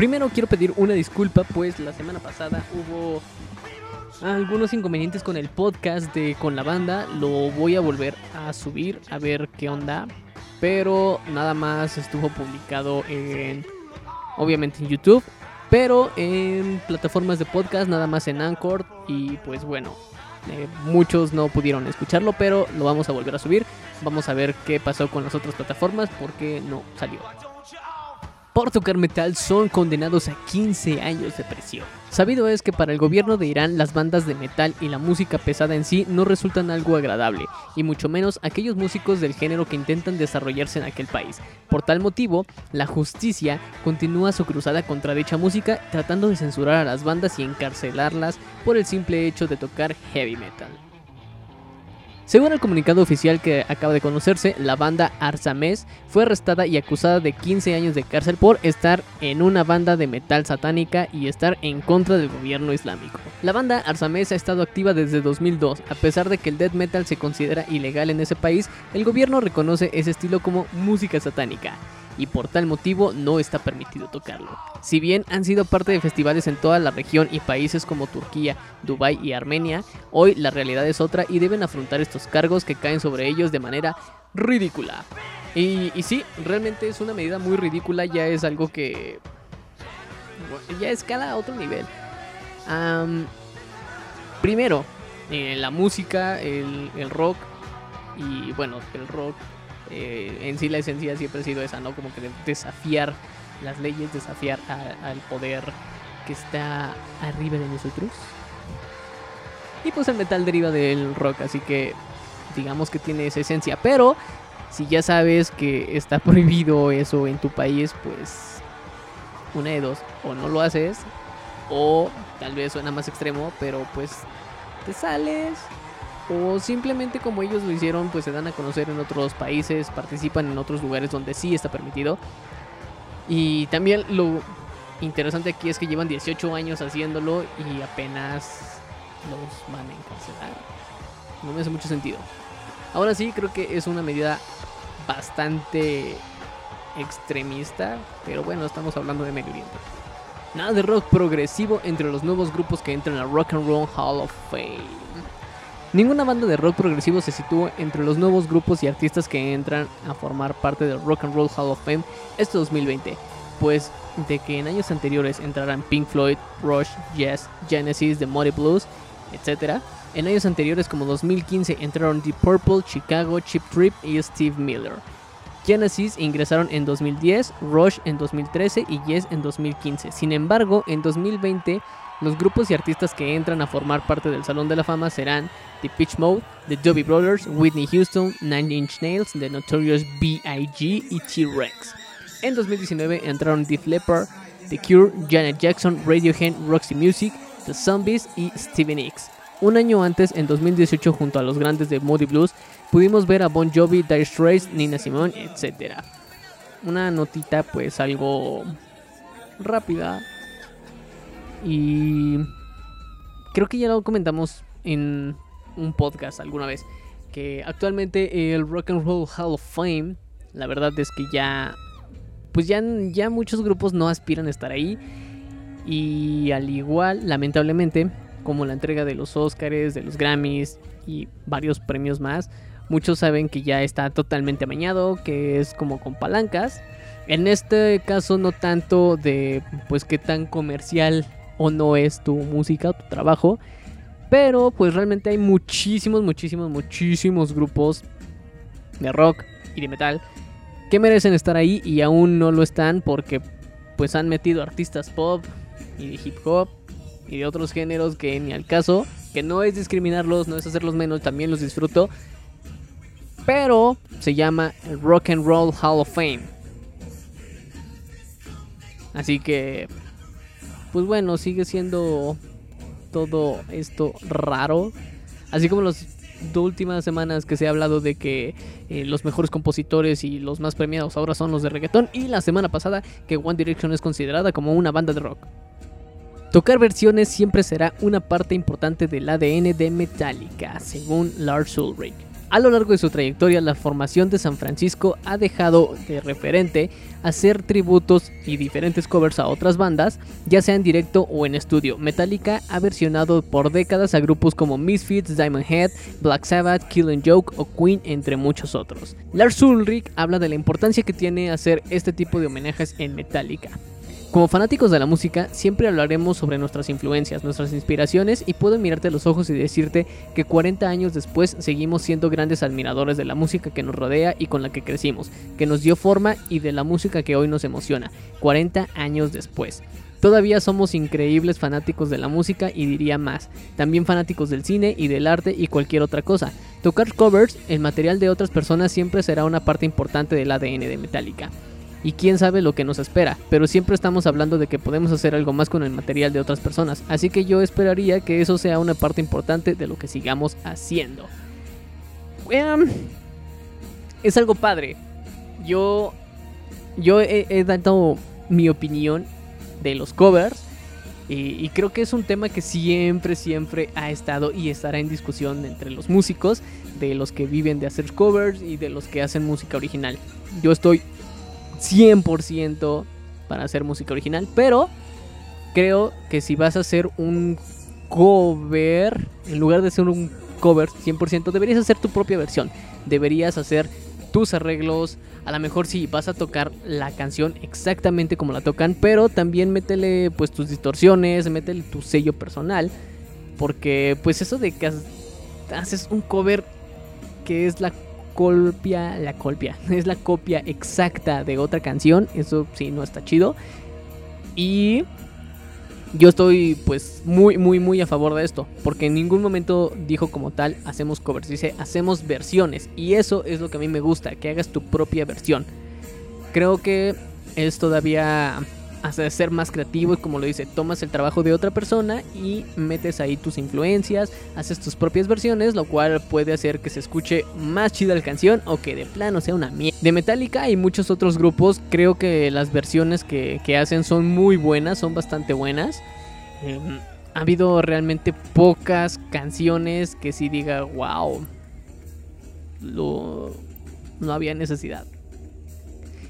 Primero quiero pedir una disculpa, pues la semana pasada hubo algunos inconvenientes con el podcast de con la banda. Lo voy a volver a subir a ver qué onda. Pero nada más estuvo publicado en obviamente en YouTube, pero en plataformas de podcast, nada más en Anchor y pues bueno, eh, muchos no pudieron escucharlo, pero lo vamos a volver a subir. Vamos a ver qué pasó con las otras plataformas porque no salió por tocar metal son condenados a 15 años de prisión. Sabido es que para el gobierno de Irán las bandas de metal y la música pesada en sí no resultan algo agradable, y mucho menos aquellos músicos del género que intentan desarrollarse en aquel país. Por tal motivo, la justicia continúa su cruzada contra dicha música tratando de censurar a las bandas y encarcelarlas por el simple hecho de tocar heavy metal. Según el comunicado oficial que acaba de conocerse, la banda Arsames fue arrestada y acusada de 15 años de cárcel por estar en una banda de metal satánica y estar en contra del gobierno islámico. La banda Arsames ha estado activa desde 2002, a pesar de que el death metal se considera ilegal en ese país, el gobierno reconoce ese estilo como música satánica y por tal motivo no está permitido tocarlo. Si bien han sido parte de festivales en toda la región y países como Turquía, Dubái y Armenia, hoy la realidad es otra y deben afrontar estos cargos que caen sobre ellos de manera ridícula. Y, sí, realmente es una medida muy ridícula, ya es algo que ya escala a otro nivel. primero, eh, la música, el, el rock y bueno, el rock eh, en sí la esencia siempre ha sido esa, ¿no? Como que desafiar las leyes, desafiar al poder que está arriba de nosotros. Y pues el metal deriva del rock, así que digamos que tiene esa esencia. Pero si ya sabes que está prohibido eso en tu país, pues una de dos, o no lo haces, o tal vez suena más extremo, pero pues te sales o simplemente como ellos lo hicieron, pues se dan a conocer en otros países, participan en otros lugares donde sí está permitido. Y también lo interesante aquí es que llevan 18 años haciéndolo y apenas los van a encarcelar. No me hace mucho sentido. Ahora sí, creo que es una medida bastante extremista, pero bueno, estamos hablando de Medio Oriente. Nada de rock progresivo entre los nuevos grupos que entran al Rock and Roll Hall of Fame. Ninguna banda de rock progresivo se sitúa entre los nuevos grupos y artistas que entran a formar parte del Rock and Roll Hall of Fame este 2020, pues de que en años anteriores entraran Pink Floyd, Rush, Yes, Genesis, The Muddy Blues, etc. En años anteriores como 2015 entraron Deep Purple, Chicago, Chip Trip y Steve Miller. Genesis ingresaron en 2010, Rush en 2013 y Yes en 2015. Sin embargo, en 2020 los grupos y artistas que entran a formar parte del Salón de la Fama serán The Pitch Mode, The Doobie Brothers, Whitney Houston, Nine Inch Nails, The Notorious B.I.G. y T-Rex. En 2019 entraron Def Leppard, The Cure, Janet Jackson, Radiohead, Roxy Music, The Zombies y Steven X. Un año antes, en 2018, junto a los grandes de Moody Blues, pudimos ver a Bon Jovi, Dire Straits, Nina Simone, etc. Una notita pues algo rápida, y creo que ya lo comentamos en un podcast alguna vez. Que actualmente el Rock and Roll Hall of Fame, la verdad es que ya. Pues ya, ya muchos grupos no aspiran a estar ahí. Y al igual, lamentablemente, como la entrega de los Oscars, de los Grammys y varios premios más, muchos saben que ya está totalmente amañado, que es como con palancas. En este caso no tanto de pues qué tan comercial o no es tu música, tu trabajo. Pero pues realmente hay muchísimos, muchísimos, muchísimos grupos de rock y de metal que merecen estar ahí y aún no lo están porque pues han metido artistas pop y de hip hop y de otros géneros que ni al caso, que no es discriminarlos, no es hacerlos menos, también los disfruto. Pero se llama el Rock and Roll Hall of Fame. Así que pues bueno, sigue siendo todo esto raro. Así como las últimas semanas que se ha hablado de que eh, los mejores compositores y los más premiados ahora son los de reggaetón. Y la semana pasada que One Direction es considerada como una banda de rock. Tocar versiones siempre será una parte importante del ADN de Metallica, según Lars Ulrich. A lo largo de su trayectoria, la formación de San Francisco ha dejado de referente hacer tributos y diferentes covers a otras bandas, ya sea en directo o en estudio. Metallica ha versionado por décadas a grupos como Misfits, Diamond Head, Black Sabbath, Killing Joke o Queen, entre muchos otros. Lars Ulrich habla de la importancia que tiene hacer este tipo de homenajes en Metallica. Como fanáticos de la música, siempre hablaremos sobre nuestras influencias, nuestras inspiraciones y puedo mirarte los ojos y decirte que 40 años después seguimos siendo grandes admiradores de la música que nos rodea y con la que crecimos, que nos dio forma y de la música que hoy nos emociona, 40 años después. Todavía somos increíbles fanáticos de la música y diría más, también fanáticos del cine y del arte y cualquier otra cosa. Tocar covers, el material de otras personas siempre será una parte importante del ADN de Metallica y quién sabe lo que nos espera, pero siempre estamos hablando de que podemos hacer algo más con el material de otras personas, así que yo esperaría que eso sea una parte importante de lo que sigamos haciendo. es algo padre. Yo, yo he, dado mi opinión de los covers y, creo que es un tema que siempre, siempre ha estado y estará en discusión entre los músicos, de los que viven de hacer covers y de los que hacen música original. Yo estoy 100% para hacer música original, pero creo que si vas a hacer un cover, en lugar de hacer un cover 100%, deberías hacer tu propia versión. Deberías hacer tus arreglos. A lo mejor si vas a tocar la canción exactamente como la tocan, pero también métele pues tus distorsiones, métele tu sello personal. Porque pues eso de que haces un cover que es la la copia, es la copia exacta de otra canción, eso sí no está chido. Y yo estoy pues muy muy muy a favor de esto, porque en ningún momento dijo como tal hacemos covers, dice hacemos versiones y eso es lo que a mí me gusta, que hagas tu propia versión. Creo que es todavía hacer ser más creativo y como lo dice, tomas el trabajo de otra persona y metes ahí tus influencias, haces tus propias versiones, lo cual puede hacer que se escuche más chida la canción o que de plano sea una mierda. De Metallica y muchos otros grupos, creo que las versiones que, hacen son muy buenas, son bastante buenas. Em, ha habido realmente pocas canciones que sí diga, wow, lo, no había necesidad.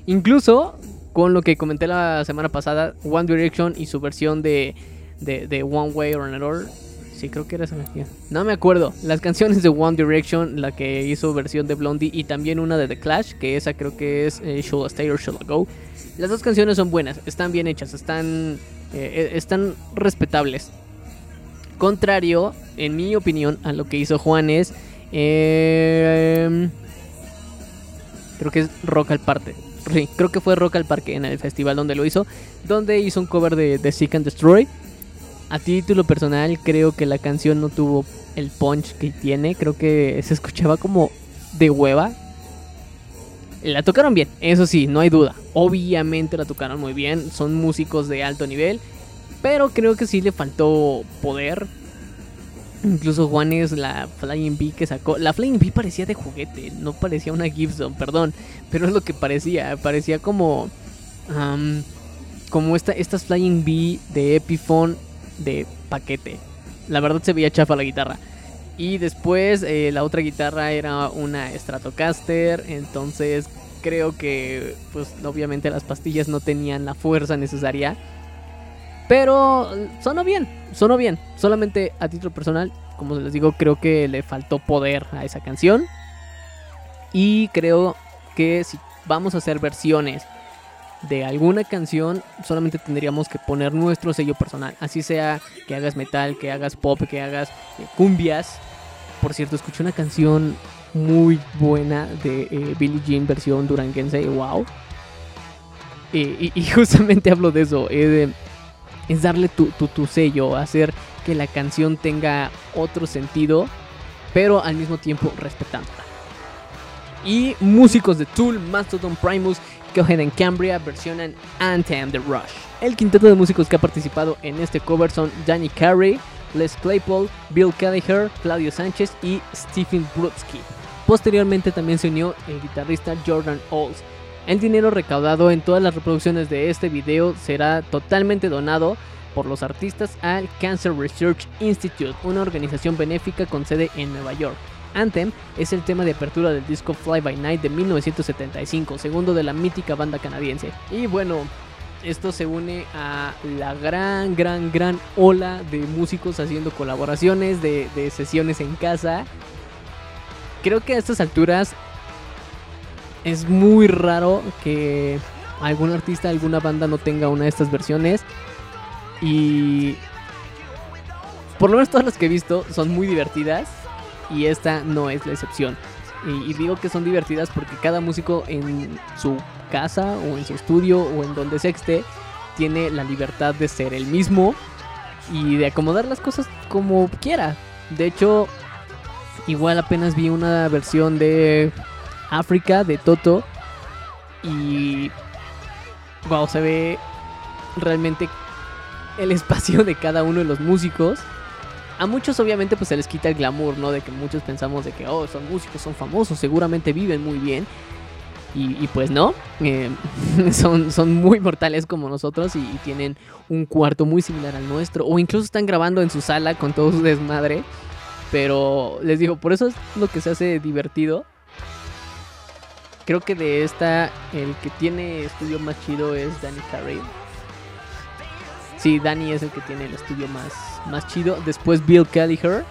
Incluso con lo que comenté la semana pasada, One Direction y su versión de, de, One Way or Another. Sí, creo que era esa No me acuerdo. Las canciones de One Direction, la que hizo versión de Blondie y también una de The Clash, que esa creo que es eh, Should I Stay or Should I Go. Las dos canciones son buenas, están bien hechas, están, eh, están respetables. Contrario, en mi opinión, a lo que hizo Juanes, eh, creo que es Rock al Parte creo que fue Rock al Parque en el festival donde lo hizo, donde hizo un cover de, de Seek and Destroy. A título personal, creo que la canción no tuvo el punch que tiene, creo que se escuchaba como de hueva. La tocaron bien, eso sí, no hay duda. Obviamente la tocaron muy bien, son músicos de alto nivel, pero creo que sí le faltó poder, Incluso Juanes, la Flying Bee que sacó. La Flying Bee parecía de juguete, no parecía una Gibson, perdón. Pero es lo que parecía. Parecía como. como esta, estas Flying Bee de Epiphone de paquete. La verdad se veía chafa la guitarra. Y después eh, la otra guitarra era una Stratocaster. Entonces creo que, pues obviamente las pastillas no tenían la fuerza necesaria pero sonó bien, sonó bien. Solamente a título personal, como les digo, creo que le faltó poder a esa canción. Y creo que si vamos a hacer versiones de alguna canción, solamente tendríamos que poner nuestro sello personal. Así sea que hagas metal, que hagas pop, que hagas eh, cumbias. Por cierto, escuché una canción muy buena de eh, Billie Jean versión duranguense. ¡Wow! y, justamente hablo de eso. Eh, es darle tu, tu, sello, hacer que la canción tenga otro sentido, pero al mismo tiempo respetándola. Y músicos de Tool, Mastodon Primus, Coheed en Cambria versionan Anthem The Rush. El quinteto de músicos que ha participado en este cover son Danny Carey, Les Claypool, Bill Kelleher, Claudio Sánchez y Stephen Brutsky. Posteriormente también se unió el guitarrista Jordan Olds, el dinero recaudado en todas las reproducciones de este video será totalmente donado por los artistas al Cancer Research Institute, una organización benéfica con sede en Nueva York. Anthem es el tema de apertura del disco Fly By Night de 1975, segundo de la mítica banda canadiense. Y bueno, esto se une a la gran, gran, gran ola de músicos haciendo colaboraciones, de, de sesiones en casa. Creo que a estas alturas es muy raro que algún artista, alguna banda no tenga una de estas versiones. Y por lo menos todas las que he visto son muy divertidas. Y esta no es la excepción. Y, digo que son divertidas porque cada músico en su casa o en su estudio o en donde se esté tiene la libertad de ser el mismo y de acomodar las cosas como quiera. De hecho, igual apenas vi una versión de África de Toto y wow, se ve realmente el espacio de cada uno de los músicos. A muchos obviamente pues se les quita el glamour, ¿no? De que muchos pensamos de que, oh, son músicos, son famosos, seguramente viven muy bien. Y, pues no, eh, son, son muy mortales como nosotros y, y tienen un cuarto muy similar al nuestro. O incluso están grabando en su sala con todo su desmadre. Pero les digo, por eso es lo que se hace divertido. Creo que de esta, el que tiene estudio más chido es Danny Carey. Sí, Danny es el que tiene el estudio más, más chido. Después Bill Kelliher.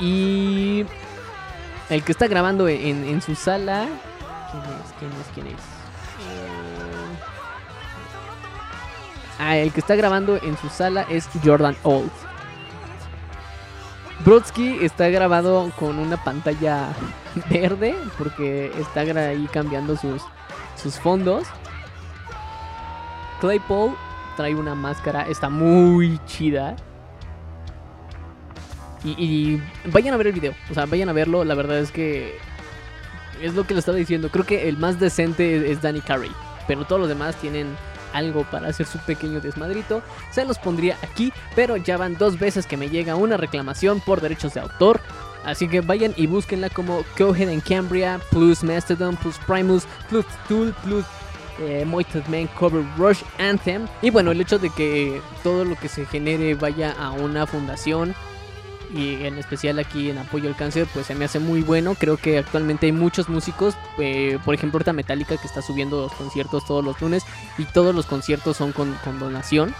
Y el que está grabando en, en su sala. ¿Quién es? ¿Quién es? ¿Quién es? Eh, Ah, el que está grabando en su sala es Jordan Old. Brodsky está grabado con una pantalla verde porque está ahí cambiando sus, sus fondos. Claypole trae una máscara, está muy chida. Y, vayan a ver el video, o sea, vayan a verlo. La verdad es que es lo que le estaba diciendo. Creo que el más decente es, es Danny Carey, pero todos los demás tienen algo para hacer su pequeño desmadrito. Se los pondría aquí, pero ya van dos veces que me llega una reclamación por derechos de autor. Así que vayan y búsquenla como Coheed and Cambria, plus Mastodon, plus Primus, plus Tool, plus eh, Man Cover Rush Anthem. Y bueno, el hecho de que todo lo que se genere vaya a una fundación y en especial aquí en apoyo al cáncer, pues se me hace muy bueno. Creo que actualmente hay muchos músicos, eh, por ejemplo, ahorita Metallica que está subiendo los conciertos todos los lunes y todos los conciertos son con, con donación.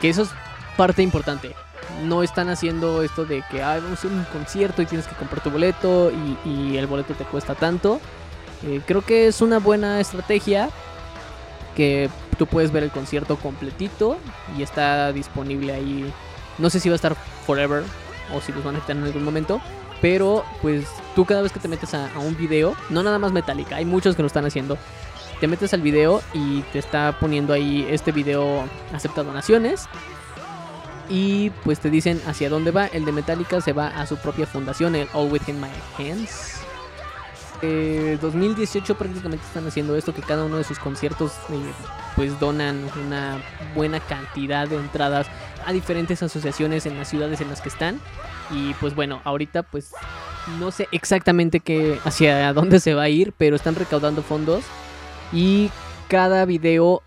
Que eso es parte importante. No están haciendo esto de que ah, vamos a un concierto y tienes que comprar tu boleto y, y el boleto te cuesta tanto. Eh, creo que es una buena estrategia que tú puedes ver el concierto completito y está disponible ahí. No sé si va a estar forever o si los van a quitar en algún momento. Pero pues tú cada vez que te metes a, a un video, no nada más Metallica, hay muchos que lo están haciendo. Te metes al video y te está poniendo ahí este video acepta donaciones. Y pues te dicen hacia dónde va. El de Metallica se va a su propia fundación, el All Within My Hands. Eh, 2018 prácticamente están haciendo esto, que cada uno de sus conciertos eh, pues donan una buena cantidad de entradas a diferentes asociaciones en las ciudades en las que están. Y pues bueno, ahorita pues no sé exactamente qué, hacia dónde se va a ir, pero están recaudando fondos y cada video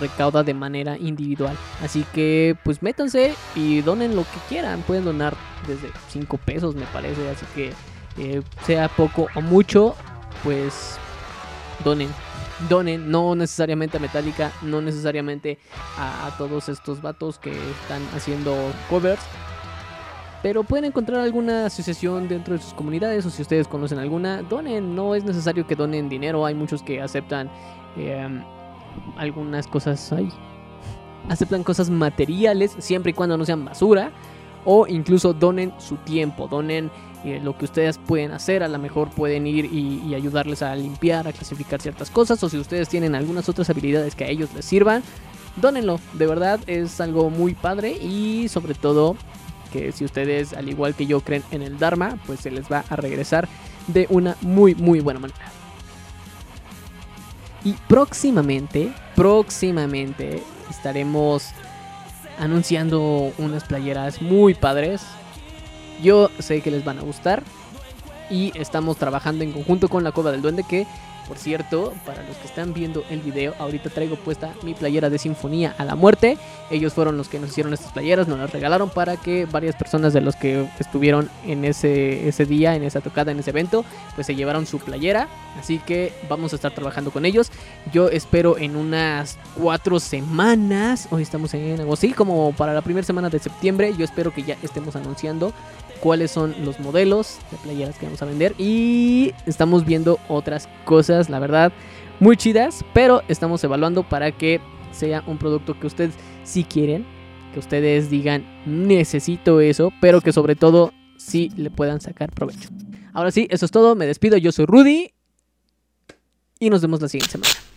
recauda de manera individual. Así que pues métanse y donen lo que quieran. Pueden donar desde 5 pesos me parece. Así que eh, sea poco o mucho, pues donen. Donen, no necesariamente a Metallica, no necesariamente a, a todos estos vatos que están haciendo covers. Pero pueden encontrar alguna asociación dentro de sus comunidades o si ustedes conocen alguna, donen. No es necesario que donen dinero. Hay muchos que aceptan eh, algunas cosas ahí. Aceptan cosas materiales siempre y cuando no sean basura. O incluso donen su tiempo, donen eh, lo que ustedes pueden hacer. A lo mejor pueden ir y, y ayudarles a limpiar, a clasificar ciertas cosas. O si ustedes tienen algunas otras habilidades que a ellos les sirvan, dónenlo. De verdad es algo muy padre y sobre todo que si ustedes al igual que yo creen en el Dharma, pues se les va a regresar de una muy muy buena manera. Y próximamente, próximamente estaremos anunciando unas playeras muy padres. Yo sé que les van a gustar. Y estamos trabajando en conjunto con la Cueva del Duende que Por cierto, para los que están viendo el video, ahorita traigo puesta mi playera de Sinfonía a la Muerte. Ellos fueron los que nos hicieron estas playeras, nos las regalaron para que varias personas de los que estuvieron en ese, ese día, en esa tocada, en ese evento, pues se llevaron su playera. Así que vamos a estar trabajando con ellos. Yo espero en unas cuatro semanas, hoy estamos en algo así, como para la primera semana de septiembre, yo espero que ya estemos anunciando cuáles son los modelos de playeras que vamos a vender y estamos viendo otras cosas, la verdad, muy chidas, pero estamos evaluando para que sea un producto que ustedes sí quieren, que ustedes digan necesito eso, pero que sobre todo sí le puedan sacar provecho. Ahora sí, eso es todo, me despido, yo soy Rudy y nos vemos la siguiente semana.